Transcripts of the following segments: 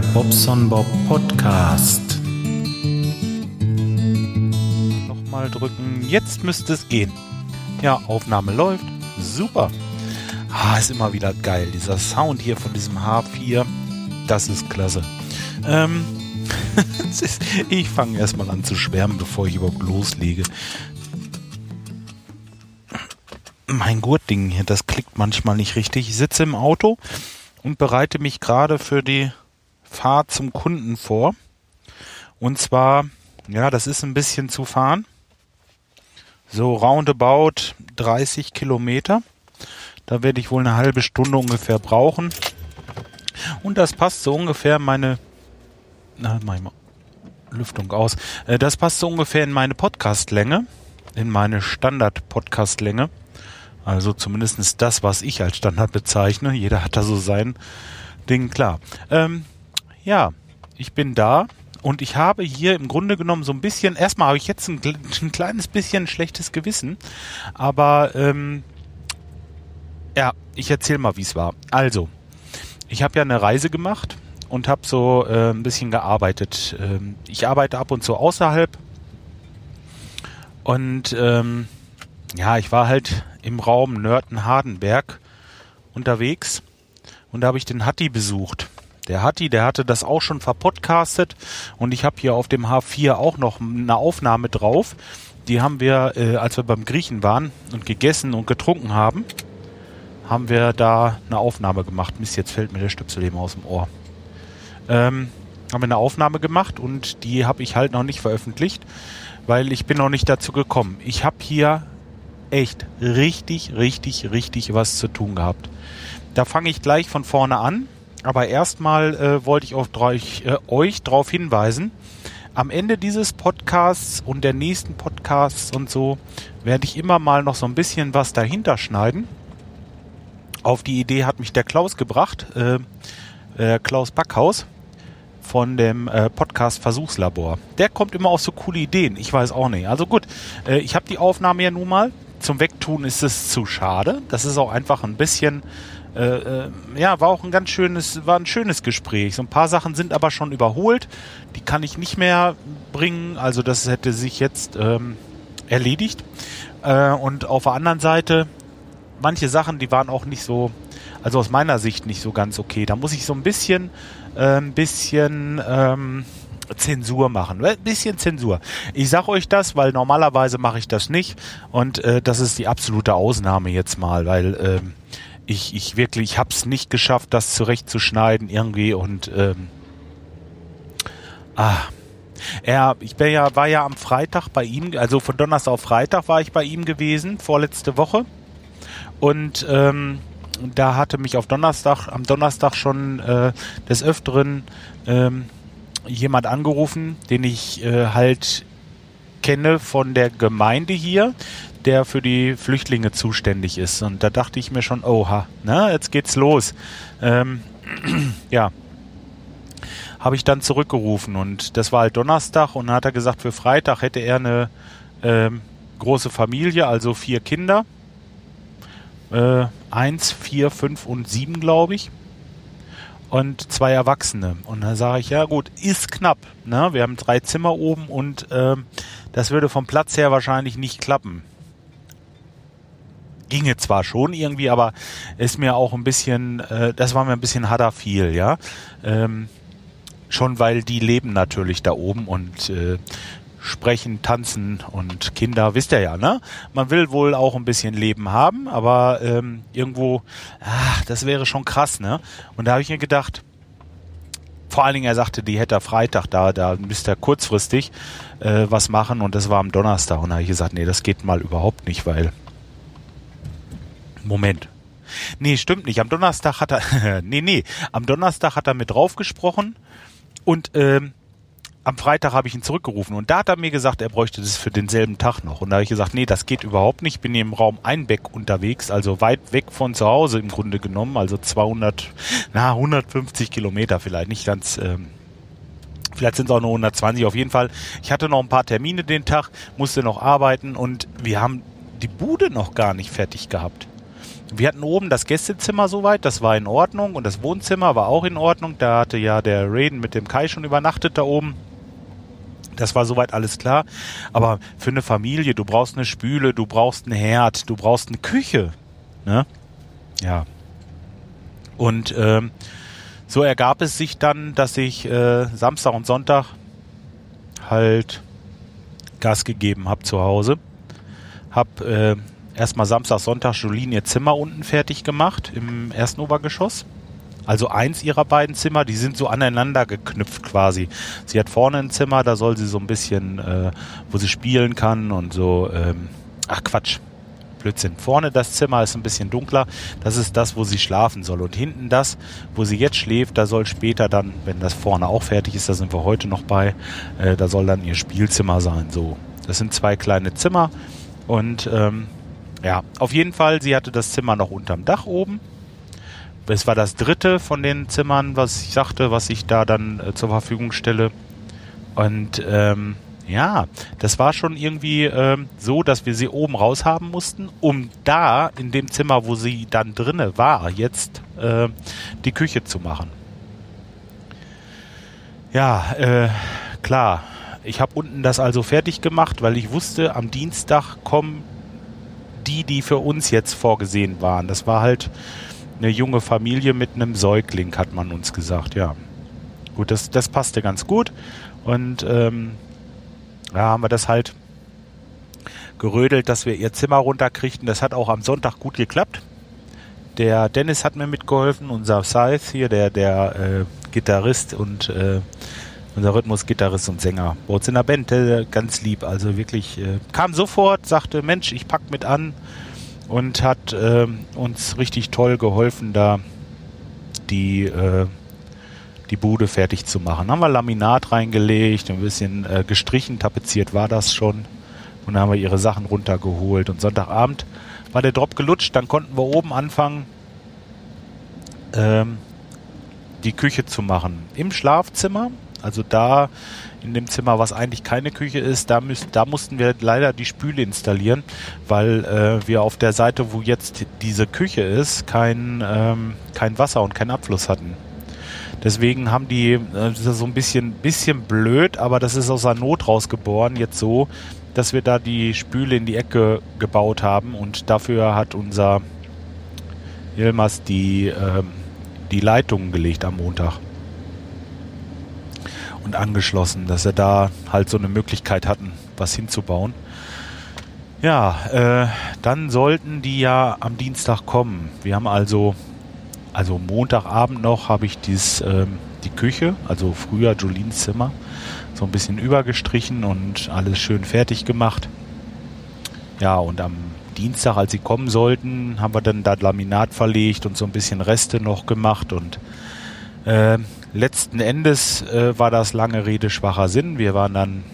Bobson Bob Podcast. Nochmal drücken. Jetzt müsste es gehen. Ja, Aufnahme läuft. Super. Ah, ist immer wieder geil. Dieser Sound hier von diesem H4. Das ist klasse. Ähm, ich fange erstmal an zu schwärmen, bevor ich überhaupt loslege. Mein Gurtding hier, das klickt manchmal nicht richtig. Ich sitze im Auto und bereite mich gerade für die Fahrt zum Kunden vor. Und zwar, ja, das ist ein bisschen zu fahren. So roundabout 30 Kilometer. Da werde ich wohl eine halbe Stunde ungefähr brauchen. Und das passt so ungefähr meine, na, mach ich mal Lüftung aus. Äh, das passt so ungefähr in meine Podcastlänge, in meine Standard-Podcastlänge. Also zumindest das, was ich als Standard bezeichne. Jeder hat da so sein Ding klar. Ähm, ja, ich bin da und ich habe hier im Grunde genommen so ein bisschen, erstmal habe ich jetzt ein, ein kleines bisschen schlechtes Gewissen, aber ähm, ja, ich erzähle mal, wie es war. Also, ich habe ja eine Reise gemacht und habe so äh, ein bisschen gearbeitet. Ähm, ich arbeite ab und zu außerhalb und ähm, ja, ich war halt im Raum Nörten-Hardenberg unterwegs und da habe ich den Hatti besucht. Der Hatti, der hatte das auch schon verpodcastet und ich habe hier auf dem H4 auch noch eine Aufnahme drauf. Die haben wir, äh, als wir beim Griechen waren und gegessen und getrunken haben, haben wir da eine Aufnahme gemacht. Mist, jetzt fällt mir der Stöpsel eben aus dem Ohr. Ähm, haben wir eine Aufnahme gemacht und die habe ich halt noch nicht veröffentlicht, weil ich bin noch nicht dazu gekommen. Ich habe hier echt richtig, richtig, richtig was zu tun gehabt. Da fange ich gleich von vorne an, aber erstmal äh, wollte ich auf, euch, äh, euch darauf hinweisen, am Ende dieses Podcasts und der nächsten Podcasts und so werde ich immer mal noch so ein bisschen was dahinter schneiden. Auf die Idee hat mich der Klaus gebracht, äh, äh, Klaus Backhaus von dem äh, Podcast Versuchslabor. Der kommt immer auf so coole Ideen. Ich weiß auch nicht. Also gut, äh, ich habe die Aufnahme ja nun mal zum Wegtun ist es zu schade. Das ist auch einfach ein bisschen, äh, äh, ja, war auch ein ganz schönes, war ein schönes Gespräch. So ein paar Sachen sind aber schon überholt. Die kann ich nicht mehr bringen. Also das hätte sich jetzt ähm, erledigt. Äh, und auf der anderen Seite, manche Sachen, die waren auch nicht so, also aus meiner Sicht nicht so ganz okay. Da muss ich so ein bisschen, äh, ein bisschen, ähm, Zensur machen. Ein bisschen Zensur. Ich sag euch das, weil normalerweise mache ich das nicht. Und äh, das ist die absolute Ausnahme jetzt mal, weil ähm, ich, ich wirklich, ich habe es nicht geschafft, das zurechtzuschneiden irgendwie und ähm, ah, ja, ich bin ja, war ja am Freitag bei ihm, also von Donnerstag auf Freitag war ich bei ihm gewesen, vorletzte Woche. Und ähm, da hatte mich auf Donnerstag, am Donnerstag schon äh, des Öfteren ähm, jemand angerufen, den ich äh, halt kenne von der Gemeinde hier, der für die Flüchtlinge zuständig ist. Und da dachte ich mir schon, oha, na, jetzt geht's los. Ähm, ja, habe ich dann zurückgerufen und das war halt Donnerstag und dann hat er gesagt, für Freitag hätte er eine ähm, große Familie, also vier Kinder. Äh, eins, vier, fünf und sieben, glaube ich und zwei Erwachsene. Und da sage ich, ja gut, ist knapp. Ne? Wir haben drei Zimmer oben und ähm, das würde vom Platz her wahrscheinlich nicht klappen. Ginge zwar schon irgendwie, aber ist mir auch ein bisschen, äh, das war mir ein bisschen harder viel, ja. Ähm, schon weil die leben natürlich da oben und äh, sprechen, tanzen und Kinder, wisst ihr ja, ne? Man will wohl auch ein bisschen Leben haben, aber ähm, irgendwo, ach, das wäre schon krass, ne? Und da habe ich mir gedacht, vor allen Dingen, er sagte, die hätte Freitag da, da müsste er kurzfristig äh, was machen und das war am Donnerstag. Und da habe ich gesagt, nee, das geht mal überhaupt nicht, weil. Moment. Nee, stimmt nicht. Am Donnerstag hat er. nee, nee. Am Donnerstag hat er mit drauf gesprochen und ähm, am Freitag habe ich ihn zurückgerufen und da hat er mir gesagt, er bräuchte das für denselben Tag noch. Und da habe ich gesagt, nee, das geht überhaupt nicht. Ich bin hier im Raum Einbeck unterwegs, also weit weg von zu Hause im Grunde genommen, also 200, na 150 Kilometer vielleicht, nicht ganz. Ähm, Vielleicht sind es auch nur 120 auf jeden Fall. Ich hatte noch ein paar Termine den Tag, musste noch arbeiten und wir haben die Bude noch gar nicht fertig gehabt. Wir hatten oben das Gästezimmer soweit, das war in Ordnung und das Wohnzimmer war auch in Ordnung. Da hatte ja der Raiden mit dem Kai schon übernachtet da oben. Das war soweit alles klar. Aber für eine Familie, du brauchst eine Spüle, du brauchst einen Herd, du brauchst eine Küche. Ne? Ja. Und ähm, so ergab es sich dann, dass ich äh, Samstag und Sonntag halt Gas gegeben habe zu Hause. Hab äh, erstmal Samstag, Sonntag Jolien ihr Zimmer unten fertig gemacht im ersten Obergeschoss. Also eins ihrer beiden Zimmer, die sind so aneinander geknüpft quasi. Sie hat vorne ein Zimmer, da soll sie so ein bisschen, äh, wo sie spielen kann und so. Ähm, ach Quatsch, Blödsinn. Vorne das Zimmer ist ein bisschen dunkler. Das ist das, wo sie schlafen soll. Und hinten das, wo sie jetzt schläft, da soll später dann, wenn das vorne auch fertig ist, da sind wir heute noch bei, äh, da soll dann ihr Spielzimmer sein. So, das sind zwei kleine Zimmer und ähm, ja, auf jeden Fall, sie hatte das Zimmer noch unterm Dach oben. Es war das dritte von den Zimmern, was ich sagte, was ich da dann äh, zur Verfügung stelle. Und ähm, ja, das war schon irgendwie ähm, so, dass wir sie oben raus haben mussten, um da in dem Zimmer, wo sie dann drinne war, jetzt äh, die Küche zu machen. Ja, äh, klar. Ich habe unten das also fertig gemacht, weil ich wusste, am Dienstag kommen die, die für uns jetzt vorgesehen waren. Das war halt eine junge Familie mit einem Säugling, hat man uns gesagt, ja. Gut, das, das passte ganz gut. Und ähm, ja, haben wir das halt gerödelt, dass wir ihr Zimmer runterkriegten. Das hat auch am Sonntag gut geklappt. Der Dennis hat mir mitgeholfen, unser Scythe hier, der, der äh, Gitarrist und äh, unser Rhythmusgitarrist und Sänger. Bei uns in der Band, der ganz lieb, also wirklich äh, kam sofort, sagte, Mensch, ich pack mit an und hat äh, uns richtig toll geholfen, da die, äh, die Bude fertig zu machen. Haben wir Laminat reingelegt, ein bisschen äh, gestrichen, tapeziert war das schon. Und dann haben wir ihre Sachen runtergeholt. Und Sonntagabend war der Drop gelutscht, dann konnten wir oben anfangen, ähm, die Küche zu machen. Im Schlafzimmer also da in dem Zimmer, was eigentlich keine Küche ist, da, müssen, da mussten wir leider die Spüle installieren, weil äh, wir auf der Seite, wo jetzt diese Küche ist, kein, ähm, kein Wasser und kein Abfluss hatten. Deswegen haben die, äh, das ist so ein bisschen, bisschen blöd, aber das ist aus der Not rausgeboren, jetzt so, dass wir da die Spüle in die Ecke gebaut haben und dafür hat unser Ilmas die, äh, die Leitungen gelegt am Montag und angeschlossen, dass er da halt so eine Möglichkeit hatten, was hinzubauen. Ja, äh, dann sollten die ja am Dienstag kommen. Wir haben also, also Montagabend noch habe ich dies, ähm, die Küche, also früher Jolines Zimmer, so ein bisschen übergestrichen und alles schön fertig gemacht. Ja, und am Dienstag, als sie kommen sollten, haben wir dann da Laminat verlegt und so ein bisschen Reste noch gemacht und äh, letzten Endes äh, war das lange Rede schwacher Sinn. Wir waren dann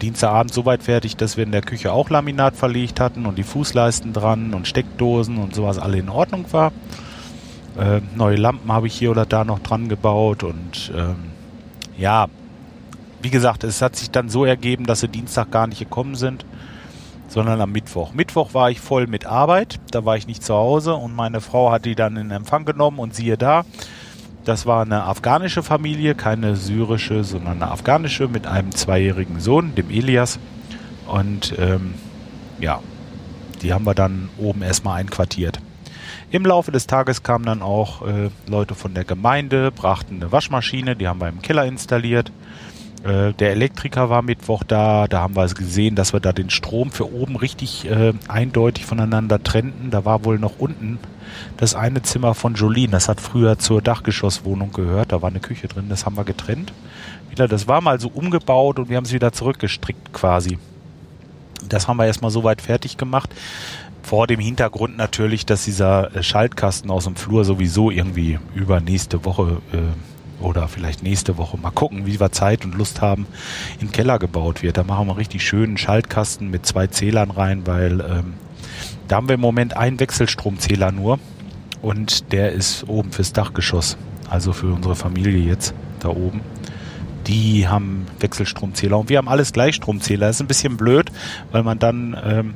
Dienstagabend so weit fertig, dass wir in der Küche auch Laminat verlegt hatten und die Fußleisten dran und Steckdosen und sowas alle in Ordnung war. Äh, neue Lampen habe ich hier oder da noch dran gebaut und ähm, ja, wie gesagt, es hat sich dann so ergeben, dass sie Dienstag gar nicht gekommen sind, sondern am Mittwoch. Mittwoch war ich voll mit Arbeit, da war ich nicht zu Hause und meine Frau hat die dann in Empfang genommen und siehe da, das war eine afghanische Familie, keine syrische, sondern eine afghanische mit einem zweijährigen Sohn, dem Elias. Und ähm, ja, die haben wir dann oben erstmal einquartiert. Im Laufe des Tages kamen dann auch äh, Leute von der Gemeinde, brachten eine Waschmaschine, die haben wir im Keller installiert. Äh, der Elektriker war Mittwoch da, da haben wir gesehen, dass wir da den Strom für oben richtig äh, eindeutig voneinander trennten. Da war wohl noch unten das eine Zimmer von Jolene, das hat früher zur Dachgeschosswohnung gehört, da war eine Küche drin, das haben wir getrennt. Wieder, das war mal so umgebaut und wir haben es wieder zurückgestrickt quasi. Das haben wir erstmal soweit fertig gemacht. Vor dem Hintergrund natürlich, dass dieser äh, Schaltkasten aus dem Flur sowieso irgendwie über nächste Woche äh, oder vielleicht nächste Woche mal gucken, wie wir Zeit und Lust haben, den Keller gebaut wird. Da machen wir richtig schönen Schaltkasten mit zwei Zählern rein, weil ähm, da haben wir im Moment einen Wechselstromzähler nur und der ist oben fürs Dachgeschoss, also für unsere Familie jetzt da oben. Die haben Wechselstromzähler und wir haben alles Gleichstromzähler. Das ist ein bisschen blöd, weil man dann ähm,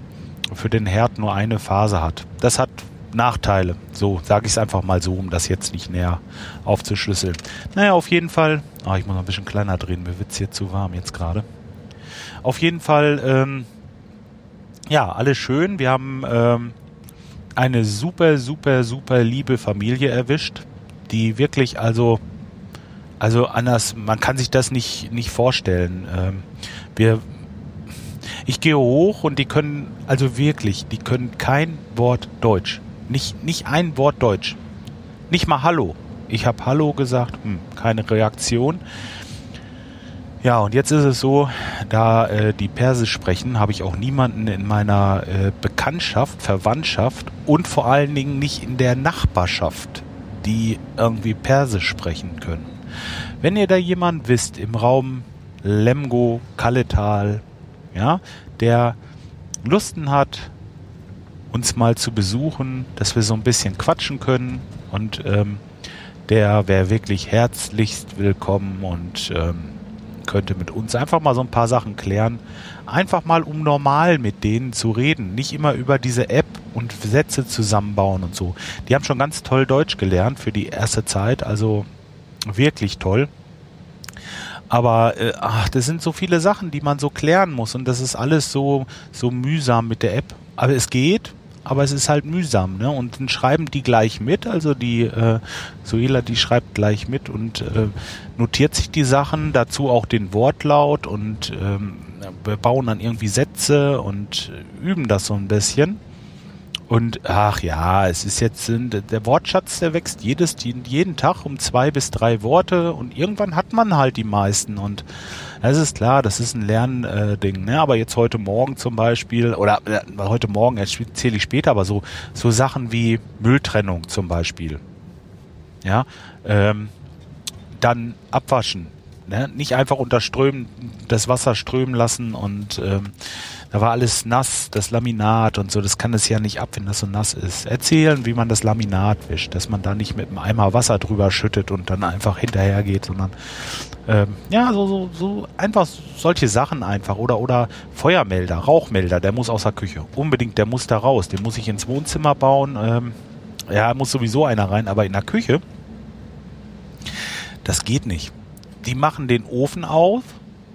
für den Herd nur eine Phase hat. Das hat Nachteile. So sage ich es einfach mal so, um das jetzt nicht näher aufzuschlüsseln. Naja, auf jeden Fall. Ah, ich muss noch ein bisschen kleiner drehen. Mir wird es hier zu warm jetzt gerade. Auf jeden Fall, ähm, ja, alles schön. Wir haben ähm, eine super, super, super liebe Familie erwischt, die wirklich also also anders, man kann sich das nicht, nicht vorstellen. Ähm, wir, ich gehe hoch und die können, also wirklich, die können kein Wort Deutsch. Nicht, nicht ein Wort Deutsch. Nicht mal Hallo. Ich habe Hallo gesagt, hm, keine Reaktion. Ja, und jetzt ist es so, da äh, die Persisch sprechen, habe ich auch niemanden in meiner äh, Bekanntschaft, Verwandtschaft und vor allen Dingen nicht in der Nachbarschaft, die irgendwie Persisch sprechen können. Wenn ihr da jemand wisst im Raum Lemgo, Kalletal, ja, der Lusten hat, uns mal zu besuchen, dass wir so ein bisschen quatschen können und ähm, der wäre wirklich herzlichst willkommen und ähm, könnte mit uns einfach mal so ein paar Sachen klären. Einfach mal, um normal mit denen zu reden. Nicht immer über diese App und Sätze zusammenbauen und so. Die haben schon ganz toll Deutsch gelernt für die erste Zeit. Also wirklich toll. Aber äh, ach, das sind so viele Sachen, die man so klären muss und das ist alles so so mühsam mit der App. Aber es geht, aber es ist halt mühsam, ne? Und dann schreiben die gleich mit, also die äh, Suela, die schreibt gleich mit und äh, notiert sich die Sachen, dazu auch den Wortlaut und ähm, wir bauen dann irgendwie Sätze und üben das so ein bisschen. Und ach ja, es ist jetzt, der Wortschatz, der wächst jedes, jeden Tag um zwei bis drei Worte und irgendwann hat man halt die meisten und es ist klar, das ist ein Lernding, ne? Aber jetzt heute Morgen zum Beispiel, oder äh, heute Morgen erzähle ich später, aber so, so Sachen wie Mülltrennung zum Beispiel. Ja, ähm, dann abwaschen. Ne? Nicht einfach unter Strömen das Wasser strömen lassen und ähm, da war alles nass, das Laminat und so, das kann es ja nicht ab, wenn das so nass ist. Erzählen, wie man das Laminat wischt, dass man da nicht mit einem Eimer Wasser drüber schüttet und dann einfach hinterher geht, sondern ähm, ja, so, so, so einfach solche Sachen einfach. Oder, oder Feuermelder, Rauchmelder, der muss aus der Küche. Unbedingt, der muss da raus. Den muss ich ins Wohnzimmer bauen. Ähm, ja, muss sowieso einer rein, aber in der Küche, das geht nicht. Die machen den Ofen auf,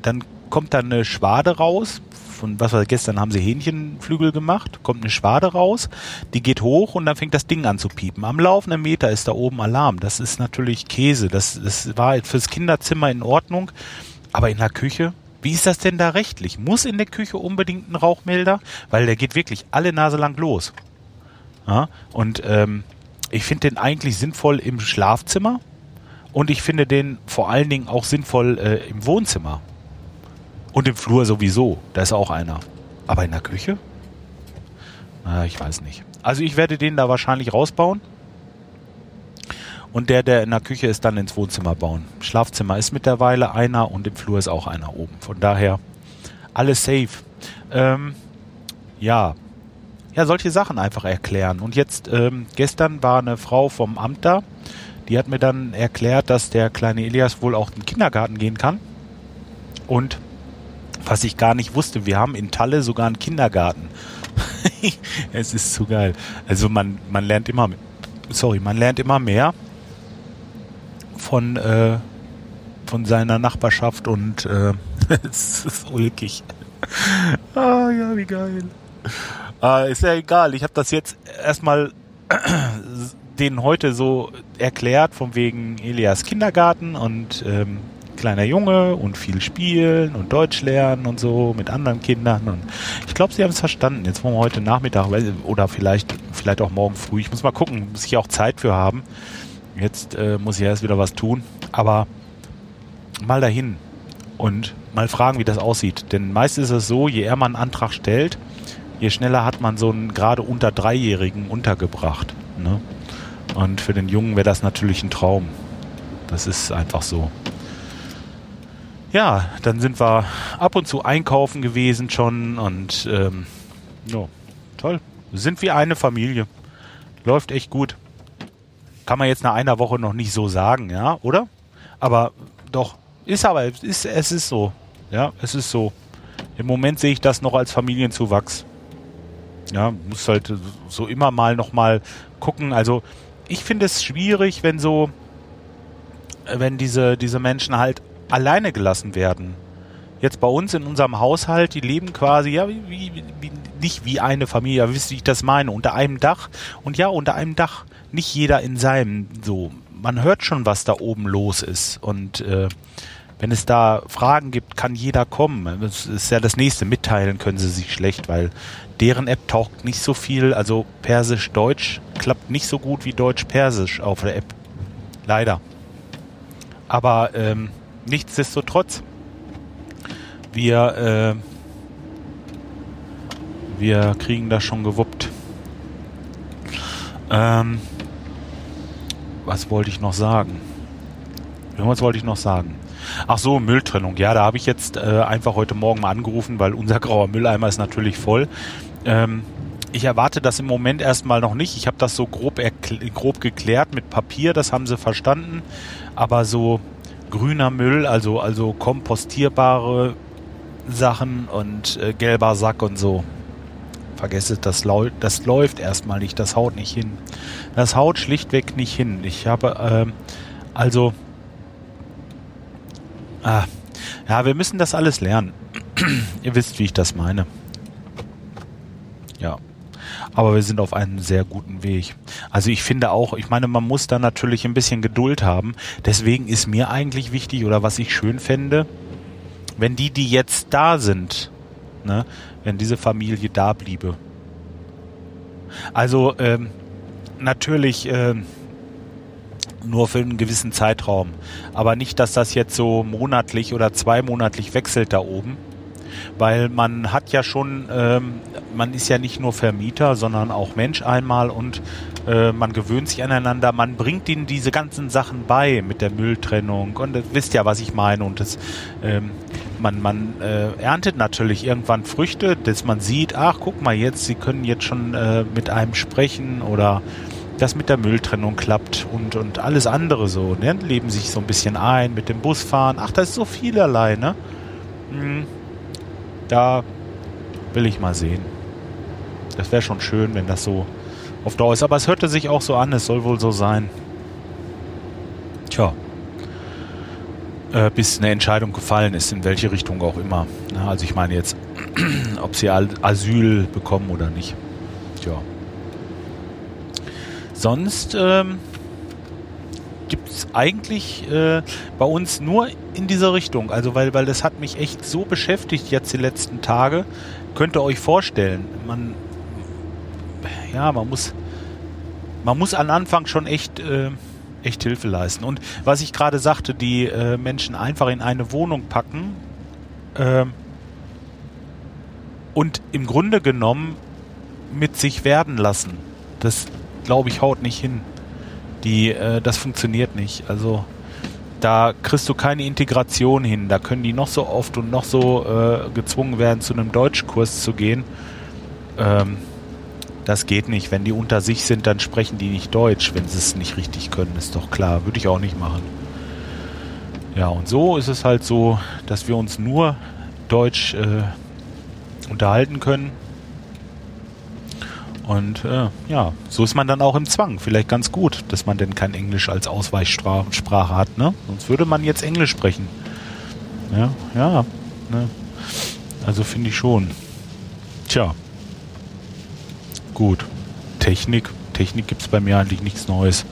dann kommt da eine Schwade raus, von was war gestern haben sie Hähnchenflügel gemacht, kommt eine Schwade raus, die geht hoch und dann fängt das Ding an zu piepen. Am laufenden Meter ist da oben Alarm. Das ist natürlich Käse. Das, das war fürs Kinderzimmer in Ordnung, aber in der Küche, wie ist das denn da rechtlich? Muss in der Küche unbedingt ein Rauchmelder? Weil der geht wirklich alle Nase lang los. Ja, und ähm, ich finde den eigentlich sinnvoll im Schlafzimmer und ich finde den vor allen Dingen auch sinnvoll äh, im Wohnzimmer. Und im Flur sowieso. Da ist auch einer. Aber in der Küche? Na, ich weiß nicht. Also ich werde den da wahrscheinlich rausbauen. Und der, der in der Küche ist, dann ins Wohnzimmer bauen. Schlafzimmer ist mittlerweile einer und im Flur ist auch einer oben. Von daher alles safe. Ähm, ja. Ja, solche Sachen einfach erklären. Und jetzt, ähm, gestern war eine Frau vom Amt da, die hat mir dann erklärt, dass der kleine Elias wohl auch in den Kindergarten gehen kann. Und was ich gar nicht wusste. Wir haben in Talle sogar einen Kindergarten. es ist zu geil. Also man, man lernt immer, sorry, man lernt immer mehr von, äh, von seiner Nachbarschaft und äh, es ist ulkig. ah ja, wie geil. Ah, ist ja egal. Ich habe das jetzt erstmal denen heute so erklärt, von wegen Elias Kindergarten und ähm, kleiner Junge und viel spielen und Deutsch lernen und so mit anderen Kindern. Und ich glaube, sie haben es verstanden. Jetzt wollen wir heute Nachmittag oder vielleicht, vielleicht auch morgen früh. Ich muss mal gucken, muss ich auch Zeit für haben. Jetzt äh, muss ich erst wieder was tun. Aber mal dahin und mal fragen, wie das aussieht. Denn meist ist es so, je eher man einen Antrag stellt, je schneller hat man so einen gerade unter Dreijährigen untergebracht. Ne? Und für den Jungen wäre das natürlich ein Traum. Das ist einfach so ja, dann sind wir ab und zu einkaufen gewesen schon und ähm, ja, toll. Sind wie eine Familie. Läuft echt gut. Kann man jetzt nach einer Woche noch nicht so sagen, ja, oder? Aber doch, ist aber, ist, es ist so. Ja, es ist so. Im Moment sehe ich das noch als Familienzuwachs. Ja, muss halt so immer mal noch mal gucken. Also ich finde es schwierig, wenn so, wenn diese, diese Menschen halt alleine gelassen werden. Jetzt bei uns in unserem Haushalt, die leben quasi, ja, wie, wie, wie, nicht wie eine Familie, wisst ihr, wie ich das meine, unter einem Dach. Und ja, unter einem Dach, nicht jeder in seinem, so. Man hört schon, was da oben los ist. Und äh, wenn es da Fragen gibt, kann jeder kommen. Das ist ja das nächste. Mitteilen können sie sich schlecht, weil deren App taucht nicht so viel. Also Persisch-Deutsch klappt nicht so gut wie Deutsch-Persisch auf der App. Leider. Aber ähm, nichtsdestotrotz, wir, äh, wir kriegen das schon gewuppt. Ähm, was wollte ich noch sagen? Irgendwas wollte ich noch sagen. Ach so, Mülltrennung. Ja, da habe ich jetzt äh, einfach heute Morgen mal angerufen, weil unser grauer Mülleimer ist natürlich voll. Ähm, ich erwarte das im Moment erstmal noch nicht. Ich habe das so grob, grob geklärt mit Papier, das haben sie verstanden. Aber so grüner Müll, also, also kompostierbare Sachen und äh, gelber Sack und so. Vergesst das, das läuft erstmal nicht, das haut nicht hin. Das haut schlichtweg nicht hin. Ich habe, ähm, also Ah, ja, wir müssen das alles lernen. Ihr wisst, wie ich das meine. Ja. Aber wir sind auf einem sehr guten Weg. Also ich finde auch, ich meine, man muss da natürlich ein bisschen Geduld haben. Deswegen ist mir eigentlich wichtig oder was ich schön fände, wenn die, die jetzt da sind, ne, wenn diese Familie da bliebe. Also ähm, natürlich ähm, nur für einen gewissen Zeitraum. Aber nicht, dass das jetzt so monatlich oder zweimonatlich wechselt da oben. Weil man hat ja schon, ähm, man ist ja nicht nur Vermieter, sondern auch Mensch einmal und äh, man gewöhnt sich aneinander. Man bringt ihnen diese ganzen Sachen bei mit der Mülltrennung und ihr wisst ja, was ich meine. Und das, ähm, man, man äh, erntet natürlich irgendwann Früchte, dass man sieht, ach guck mal jetzt, sie können jetzt schon äh, mit einem sprechen oder das mit der Mülltrennung klappt und, und alles andere so, ne? Leben sich so ein bisschen ein mit dem Busfahren. Ach, da ist so vielerlei, ne? Hm, da will ich mal sehen. Das wäre schon schön, wenn das so auf Dauer ist. Aber es hörte sich auch so an, es soll wohl so sein. Tja. Äh, bis eine Entscheidung gefallen ist, in welche Richtung auch immer. Also ich meine jetzt, ob sie Asyl bekommen oder nicht. Tja sonst ähm, gibt es eigentlich äh, bei uns nur in dieser Richtung. Also weil, weil das hat mich echt so beschäftigt jetzt die letzten Tage. Könnt ihr euch vorstellen, man ja, man muss man muss am Anfang schon echt äh, echt Hilfe leisten. Und was ich gerade sagte, die äh, Menschen einfach in eine Wohnung packen äh, und im Grunde genommen mit sich werden lassen. Das, glaube ich, haut nicht hin. Die, äh, das funktioniert nicht. Also da kriegst du keine Integration hin. Da können die noch so oft und noch so äh, gezwungen werden, zu einem Deutschkurs zu gehen. Ähm, das geht nicht. Wenn die unter sich sind, dann sprechen die nicht Deutsch, wenn sie es nicht richtig können. Ist doch klar. Würde ich auch nicht machen. Ja, und so ist es halt so, dass wir uns nur Deutsch äh, unterhalten können und äh, ja, so ist man dann auch im Zwang. Vielleicht ganz gut, dass man denn kein Englisch als Ausweichsprache hat, ne? Sonst würde man jetzt Englisch sprechen. Ja, ja. Ne? Also finde ich schon. Tja. Gut. Technik. Technik gibt es bei mir eigentlich nichts Neues.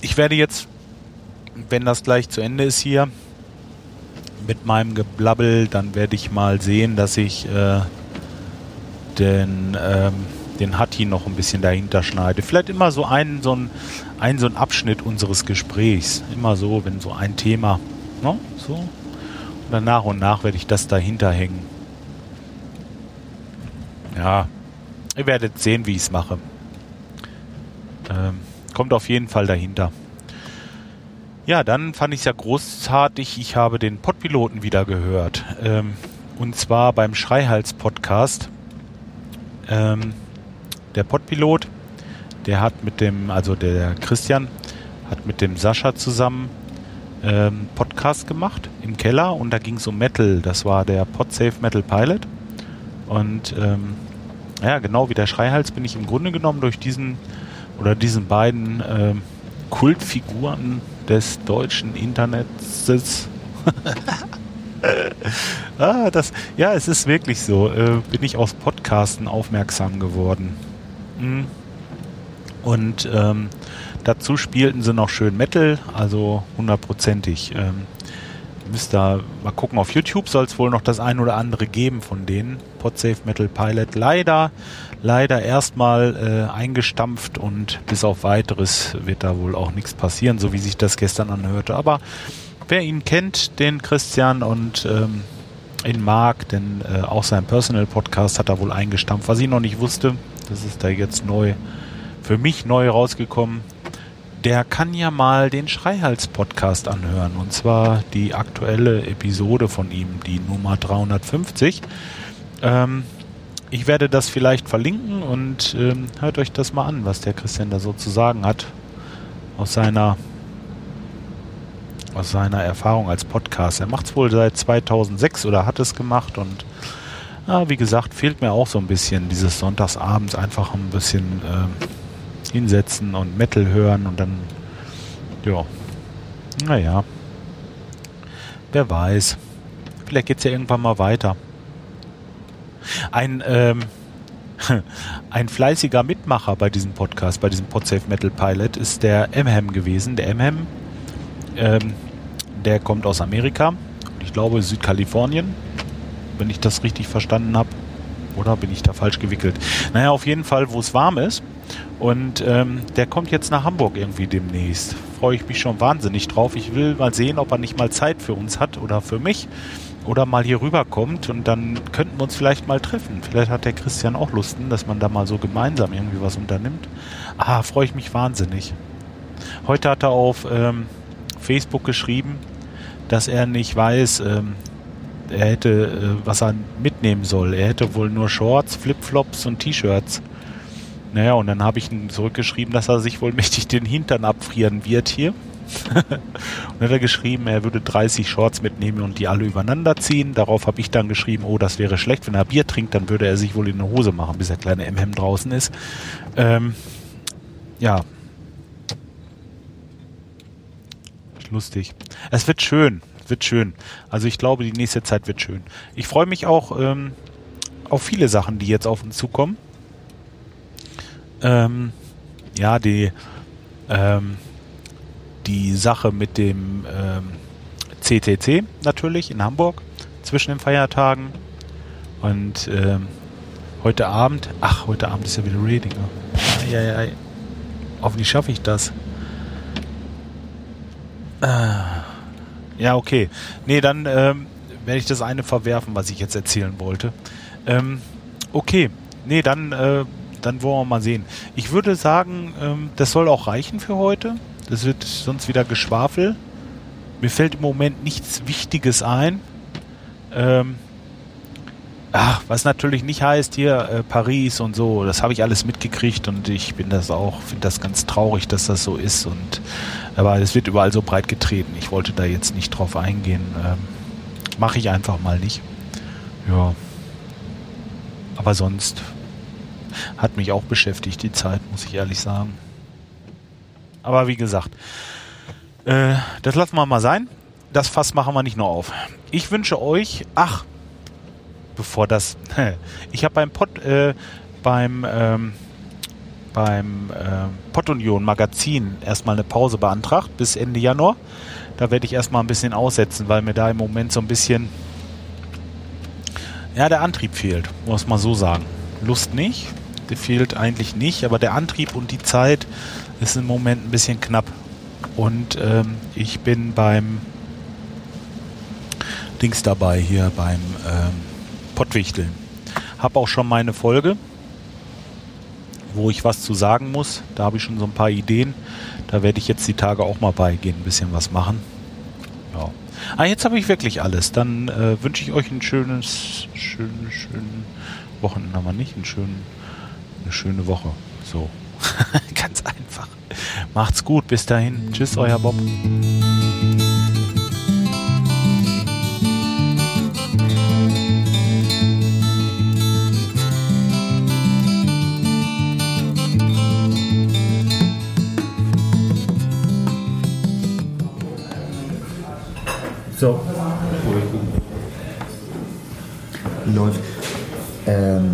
Ich werde jetzt, wenn das gleich zu Ende ist hier, mit meinem Geblabbel, dann werde ich mal sehen, dass ich äh, den, ähm, den Hatti noch ein bisschen dahinter schneide. Vielleicht immer so einen, so ein, einen, so ein Abschnitt unseres Gesprächs. Immer so, wenn so ein Thema, ne? so. Und dann nach und nach werde ich das dahinter hängen. Ja, ihr werdet sehen, wie ich es mache. Ähm, kommt auf jeden Fall dahinter. Ja, dann fand ich es ja großartig. Ich habe den Podpiloten wieder gehört. Ähm, und zwar beim Schreihals-Podcast ähm, der Podpilot, der hat mit dem, also der Christian, hat mit dem Sascha zusammen ähm, Podcast gemacht im Keller und da ging es um Metal. Das war der Podsafe Metal Pilot. Und ähm, ja, genau wie der Schreihals bin ich im Grunde genommen durch diesen oder diesen beiden äh, Kultfiguren des deutschen Internets. ah, das, ja, es ist wirklich so. Äh, bin ich aus Podcasten aufmerksam geworden. Mhm. Und ähm, dazu spielten sie noch schön Metal, also hundertprozentig. Ähm, müsst da mal gucken. Auf YouTube soll es wohl noch das ein oder andere geben von denen. Podsafe Metal Pilot. Leider, leider erstmal äh, eingestampft und bis auf weiteres wird da wohl auch nichts passieren, so wie sich das gestern anhörte. Aber wer ihn kennt, den Christian und ähm, ihn mag, denn äh, auch sein Personal Podcast hat er wohl eingestampft. Was ich noch nicht wusste, das ist da jetzt neu, für mich neu rausgekommen der kann ja mal den Schreihals-Podcast anhören. Und zwar die aktuelle Episode von ihm, die Nummer 350. Ähm, ich werde das vielleicht verlinken und ähm, hört euch das mal an, was der Christian da so zu sagen hat aus seiner aus seiner Erfahrung als Podcast. Er macht es wohl seit 2006 oder hat es gemacht und ja, wie gesagt, fehlt mir auch so ein bisschen dieses Sonntagsabends einfach ein bisschen äh, hinsetzen und Metal hören und dann, ja, naja, wer weiß. Vielleicht geht es ja irgendwann mal weiter. Ein, ähm, ein fleißiger Mitmacher bei diesem Podcast, bei diesem Podsafe Metal Pilot, ist der Emhem gewesen. Der Emhem, ähm, der kommt aus Amerika, ich glaube Südkalifornien, wenn ich das richtig verstanden habe. Oder bin ich da falsch gewickelt? Naja, auf jeden Fall, wo es warm ist. Und ähm, der kommt jetzt nach Hamburg irgendwie demnächst. Freue ich mich schon wahnsinnig drauf. Ich will mal sehen, ob er nicht mal Zeit für uns hat oder für mich oder mal hier rüberkommt und dann könnten wir uns vielleicht mal treffen. Vielleicht hat der Christian auch Lusten, dass man da mal so gemeinsam irgendwie was unternimmt. Ah, freue ich mich wahnsinnig. Heute hat er auf ähm, Facebook geschrieben, dass er nicht weiß, ähm, er hätte, äh, was er mitnehmen soll. Er hätte wohl nur Shorts, Flipflops und T-Shirts. Naja, und dann habe ich ihm zurückgeschrieben, dass er sich wohl mächtig den Hintern abfrieren wird hier. und dann hat er geschrieben, er würde 30 Shorts mitnehmen und die alle übereinander ziehen. Darauf habe ich dann geschrieben, oh, das wäre schlecht. Wenn er Bier trinkt, dann würde er sich wohl in eine Hose machen, bis der kleine MM draußen ist. Ähm, ja. Lustig. Es wird schön. Wird schön. Also ich glaube, die nächste Zeit wird schön. Ich freue mich auch ähm, auf viele Sachen, die jetzt auf uns zukommen. Ähm, ja, die, ähm, die Sache mit dem ähm, CCC natürlich in Hamburg zwischen den Feiertagen und ähm, heute Abend, ach, heute Abend ist ja wieder Reading. Ja, ja, ja. Hoffentlich schaffe ich das. Äh, ja, okay. Nee, dann ähm, werde ich das eine verwerfen, was ich jetzt erzählen wollte. Ähm, okay. Nee, dann äh, dann wollen wir mal sehen. Ich würde sagen, ähm, das soll auch reichen für heute. Das wird sonst wieder Geschwafel. Mir fällt im Moment nichts Wichtiges ein. Ähm, was natürlich nicht heißt hier äh, Paris und so, das habe ich alles mitgekriegt und ich bin das auch, finde das ganz traurig, dass das so ist und aber es wird überall so breit getreten. Ich wollte da jetzt nicht drauf eingehen. Ähm, Mache ich einfach mal nicht. Ja. Aber sonst hat mich auch beschäftigt, die Zeit, muss ich ehrlich sagen. Aber wie gesagt, äh, das lassen wir mal sein. Das Fass machen wir nicht nur auf. Ich wünsche euch, ach, bevor das, ich habe beim Pod, äh, beim, ähm, beim äh, Pottunion Magazin erstmal eine Pause beantragt bis Ende Januar. Da werde ich erstmal ein bisschen aussetzen, weil mir da im Moment so ein bisschen ja, der Antrieb fehlt, muss man so sagen. Lust nicht, der fehlt eigentlich nicht, aber der Antrieb und die Zeit ist im Moment ein bisschen knapp. Und ähm, ich bin beim Dings dabei hier beim ähm, Pottwichteln. Hab auch schon meine Folge, wo ich was zu sagen muss. Da habe ich schon so ein paar Ideen. Da werde ich jetzt die Tage auch mal beigehen, ein bisschen was machen. Ja. Ah, jetzt habe ich wirklich alles. Dann äh, wünsche ich euch ein schönes, schönen, schönen Wochenende, aber nicht einen schönen eine schöne Woche. So. Ganz einfach. Macht's gut. Bis dahin. Tschüss, euer Bob. So, Läuft. Ähm,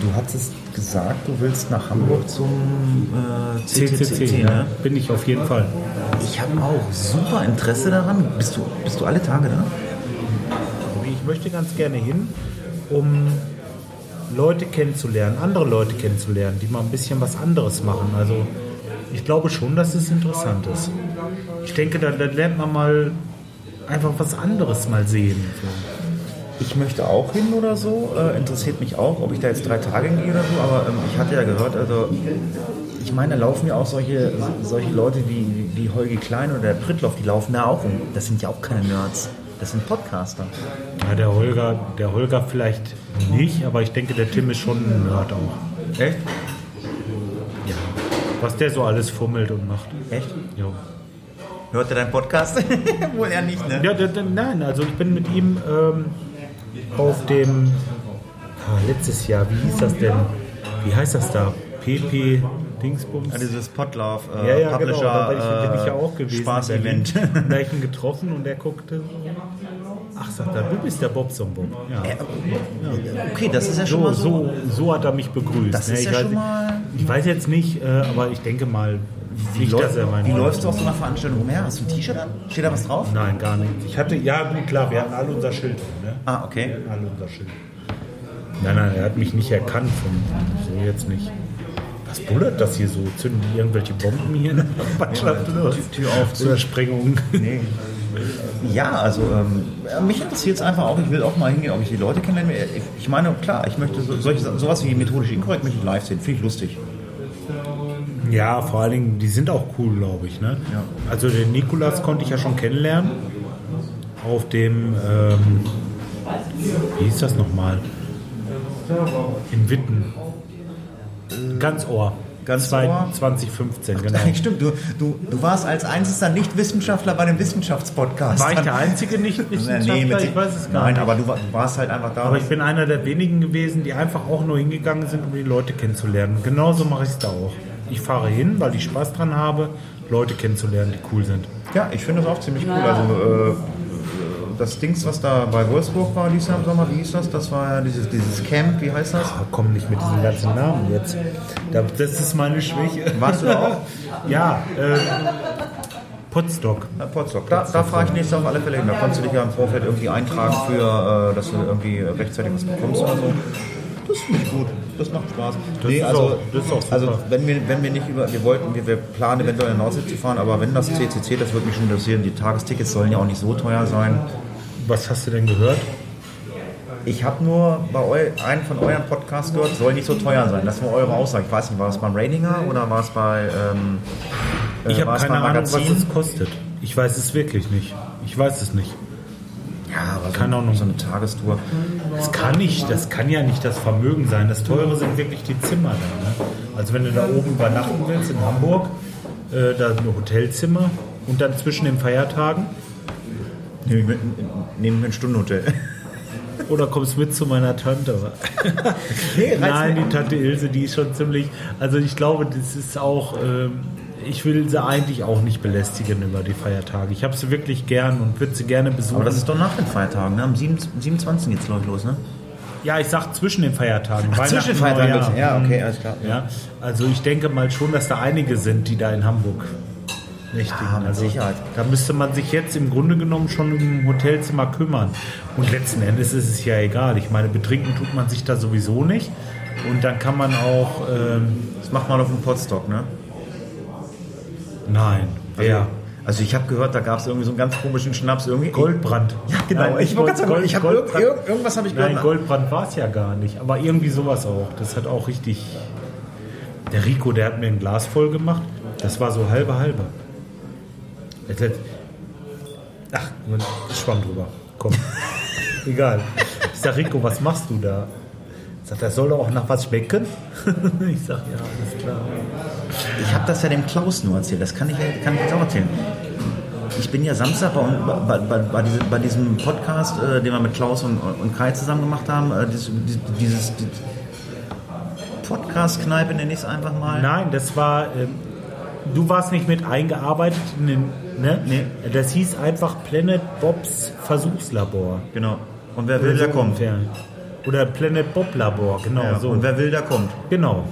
du hattest gesagt, du willst nach Hamburg zum äh, CCC, CCC, ne? ja, bin ich auf jeden Fall. Ich habe auch super Interesse daran. Bist du, bist du alle Tage da? Ich möchte ganz gerne hin, um Leute kennenzulernen, andere Leute kennenzulernen, die mal ein bisschen was anderes machen. Also ich glaube schon, dass es interessant ist. Ich denke, da, da lernt man mal einfach was anderes mal sehen. So. Ich möchte auch hin oder so. Äh, interessiert mich auch, ob ich da jetzt drei Tage hingehe oder so. Aber ähm, ich hatte ja gehört, also ich meine, da laufen ja auch solche, solche Leute wie, wie Holgi Klein oder der Prittloff, die laufen da auch rum. Das sind ja auch keine Nerds. Das sind Podcaster. Ja, der Holger, der Holger vielleicht nicht, aber ich denke, der Tim ist schon ein Nerd auch. Echt? Ja. Was der so alles fummelt und macht. Echt? Ja. Hört er deinen Podcast? Wohl eher nicht, ne? Ja, da, da, nein, also ich bin mit ihm ähm, auf dem ah, letztes Jahr, wie hieß das denn? Wie heißt das da? PP Dingsbums? Ja, dieses Podlove, Ja, äh, ja, genau, da bin ich, bin ich ja äh, auch gewesen. Spaß-Event. in Berlin. Da hab ich ihn getroffen und der guckte. Ach, sagt er, du bist der Bobson Bob. Ja. Okay, das ist ja schon So, mal so. so, so hat er mich begrüßt. Das ne? ist ich, ja weiß, schon mal- ich weiß jetzt nicht, äh, aber ich denke mal, Wie, läuft, wie läufst du auf so einer Veranstaltung umher? Hast du ein T-Shirt an? Steht da was drauf? Nein, gar nicht. Ich hatte, ja, gut, klar, wir hatten alle unser Schild. Ne? Ah, okay. Alle unser Schild. Nein, nein, er hat mich nicht erkannt. Von, so jetzt nicht. Was bullert das hier so? Zünden die irgendwelche Bomben hier in der Mannschaft los? Tür auf, zu. Oder Sprengungen? Nee. Ja, also ähm, mich interessiert es einfach auch. Ich will auch mal hingehen, ob ich die Leute kennenlerne. Ich, ich meine, klar, ich möchte so, solche, sowas wie methodisch inkorrekt möchte ich live sehen. Finde ich lustig. Ja, vor allen Dingen, die sind auch cool, glaube ich. Ne? Ja. Also den Nikolas konnte ich ja schon kennenlernen. Auf dem, ähm, wie hieß das nochmal? In Witten. Ganz Ohr. Ganz Zwei- Ohr? 2015, genau. Stimmt, du, du, du warst als einziger Nicht-Wissenschaftler bei dem Wissenschaftspodcast. War ich der einzige Nee, Nicht-Wissenschaftler? mit ich weiß es gar Nein, nicht. aber du war- warst halt einfach da. Aber ich bin einer der wenigen gewesen, die einfach auch nur hingegangen sind, um die Leute kennenzulernen. Genauso mache ich es da auch. Ich fahre hin, weil ich Spaß dran habe, Leute kennenzulernen, die cool sind. ja, ich finde das auch ziemlich cool. Also äh, das Dings, was da bei Wolfsburg war dieses Jahr im Sommer, wie hieß das? Das war ja dieses, dieses Camp, wie heißt das? Ah, komm nicht mit diesen ganzen Namen jetzt. Da- Das ist meine Schwäche. Warst du da auch? Ja, äh, Potsdok. Ja, Potsdok. Da, da fahre ich nächstes Jahr auf alle Fälle hin. Da kannst du dich ja im Vorfeld irgendwie eintragen für, äh, dass du irgendwie rechtzeitig was bekommst oder so. Das finde ich gut. Das macht Spaß. Das ist also, auch- das ist auch super. also wenn wir, wenn wir nicht über, wir wollten, wir, wir planen eventuell in Nordsee zu fahren, aber wenn das CCC, das würde mich schon interessieren. Die Tagestickets sollen ja auch nicht so teuer sein. Was hast du denn gehört? Ich habe nur bei eu, einen von euren Podcasts gehört, soll nicht so teuer sein. Das war eure Aussage. Ich weiß nicht, war es beim Ratinger oder war es bei ähm, äh, Ich habe es keine Ahnung, was es kostet. Ich weiß es wirklich nicht. Ich weiß es nicht. Ja, aber so, Keine Ahnung. so eine Tagestour. Das kann nicht, das kann ja nicht das Vermögen sein. Das teure sind wirklich die Zimmer da. Ne? Also wenn du da oben übernachten willst in Hamburg, äh, da ein Hotelzimmer und dann zwischen den Feiertagen Nehme ich mit, nehme ich mit ein Stundenhotel. oder kommst mit zu meiner Tante. Nein, die Tante Ilse, die ist schon ziemlich. Also ich glaube, das ist auch. Ähm, ich will sie eigentlich auch nicht belästigen über die Feiertage. Ich habe sie wirklich gern und würde sie gerne besuchen. Aber das ist doch nach den Feiertagen, ne? Am 7 27. geht's glaube ich los, ne? ja, ich sag zwischen den Feiertagen. Weihnachten, zwischen den Feiertagen Neujahr. Ja, okay, alles klar. Ja, also ich denke mal schon, dass da einige sind, die da in Hamburg nächtigen. Ja, mit also, Sicherheit. Da müsste man sich jetzt im Grunde genommen schon um Hotelzimmer kümmern. Und letzten Endes ist es ja egal. Ich meine, betrinken tut man sich da sowieso nicht. Und dann kann man auch, ähm, Das macht man auf dem Podstock, ne? Nein, wer? Also ich habe gehört, da gab es irgendwie so einen ganz komischen Schnaps irgendwie. Goldbrand. Ja, genau. Nein, ich wollte gerade sagen, ich habe Goldbrand. irg irgendwas habe ich gehört. Nein, Goldbrand war es ja gar nicht. Aber irgendwie sowas auch. Das hat auch richtig. Der Rico, der hat mir ein Glas voll gemacht. Das war so halbe halbe. Ach, man schwamm drüber. Komm. Egal. Ich sag, Rico, was machst du da? Sagt, das soll doch auch nach was schmecken. ich sag, ja, alles klar. Ich habe das ja dem Klaus nur erzählt, das kann ich, kann ich jetzt auch erzählen. Ich bin ja Samstag bei, bei, bei, bei, diese, bei diesem Podcast, äh, den wir mit Klaus und, und Kai zusammen gemacht haben, äh, dieses, dieses, dieses Podcast-Kneipe nenne ich es einfach mal. Nein, das war ähm, du warst nicht mit eingearbeitet in den, ne? Nee. Das hieß einfach Planet Bobs Versuchslabor. Genau. Und wer will, der kommt. ungefähr. Oder Planet Bob Labor, genau Ja, so. Und wer will, der kommt. genau,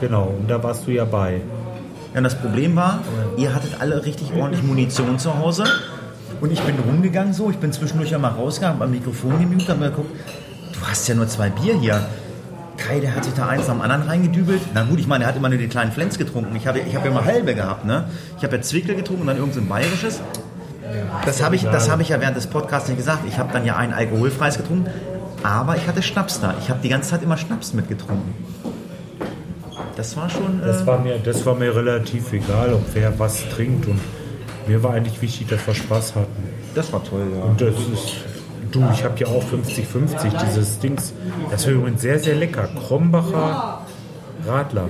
genau. Und da warst du ja bei. Ja, das Problem war, ihr hattet alle richtig ordentlich Munition zu Hause. Und ich bin rumgegangen so, ich bin zwischendurch ja mal rausgegangen, hab am Mikrofon gemutet, hab mir geguckt, du hast ja nur zwei Bier hier. Kai, der hat sich da eins am anderen reingedübelt. Na gut, ich meine, er hat immer nur die kleinen Flens getrunken. Ich habe ich hab ja immer halbe gehabt, ne? Ich habe ja Zwickel getrunken und dann irgendein bayerisches. Das habe ich, das habe ich ja während des Podcasts nicht gesagt. Ich habe dann ja ein alkoholfreies getrunken, aber ich hatte Schnaps da. Ich habe die ganze Zeit immer Schnaps mitgetrunken. Das war schon. Äh, Das war mir, das war mir relativ egal, ob wer was trinkt. Und mir war eigentlich wichtig, dass wir Spaß hatten. das war toll, ja. Und das ist, du, ich habe ja auch 50-50, dieses Dings. Das ist übrigens sehr, sehr lecker. Krombacher Radler.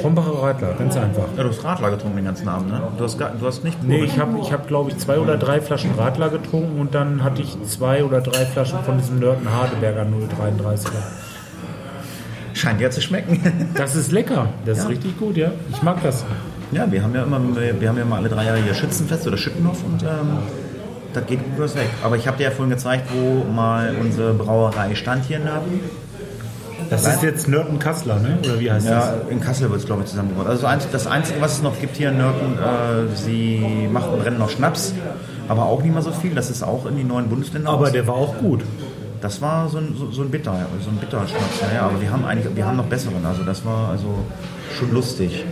Krombacher Radler, ganz einfach. Ja, du hast Radler getrunken den ganzen Abend, ne? Du hast, gar, du hast nicht Nee, ich habe, ich hab, glaube ich, zwei oder drei Flaschen Radler getrunken und dann hatte ich zwei oder drei Flaschen von diesem Nörten Hardeberger 033er. Scheint ja zu schmecken. Das ist lecker. Das ist richtig gut, ja. Ich mag das. ja, wir haben ja immer, wir haben ja mal alle drei Jahre hier Schützenfest oder Schüttenhof und ähm, da geht gut was weg. Aber ich habe dir ja vorhin gezeigt, wo mal unsere Brauerei stand hier in Nörten. Das ist jetzt Nörten Kassler, ne? Oder wie heißt Ja, in Kassel wird es, glaube ich, zusammengebaut. Also das Einzige, was es noch gibt hier in Nörten, äh, sie machen brennen noch Schnaps, aber auch nicht mal so viel. Das ist auch in die neuen Bundesländer. das? Aber aus- der war auch gut. das war so ein, so, so ein Bitter, so ein Bitterschnaps. Ja, ja, aber wir haben eigentlich, wir haben noch besseren. Also das war also schon lustig.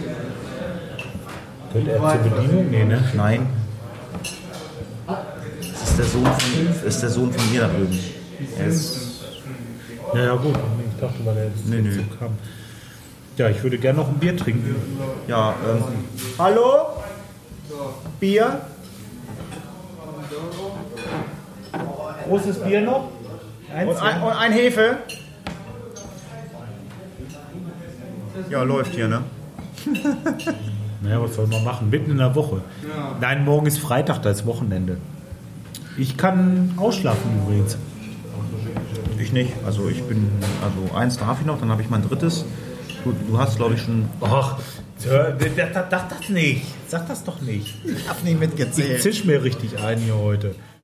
Gehört er zur Bedienung? Nee, ne? Nein. Das ist der Sohn von, das ist der Sohn von mir da drüben. Er ist, Ja, ja, gut. Ich dachte, weil er jetzt Nee, nee. so kam. Ja, ich würde gerne noch ein Bier trinken. ja, ähm, Hallo? Bier? Großes Bier noch? Eins? Und ein, und ein Hefe? Ja, läuft hier, ne? Naja, was soll man machen? Mitten in der Woche. Nein, morgen ist Freitag, da ist Wochenende. Ich kann ausschlafen übrigens. Ich nicht. Also ich bin, also eins darf ich noch, dann habe ich mein drittes. Du, du hast, glaube ich, schon. Ach, sag das nicht. Sag das doch nicht. Ich habe nicht Ich mitgezählt. zisch mir richtig ein hier heute.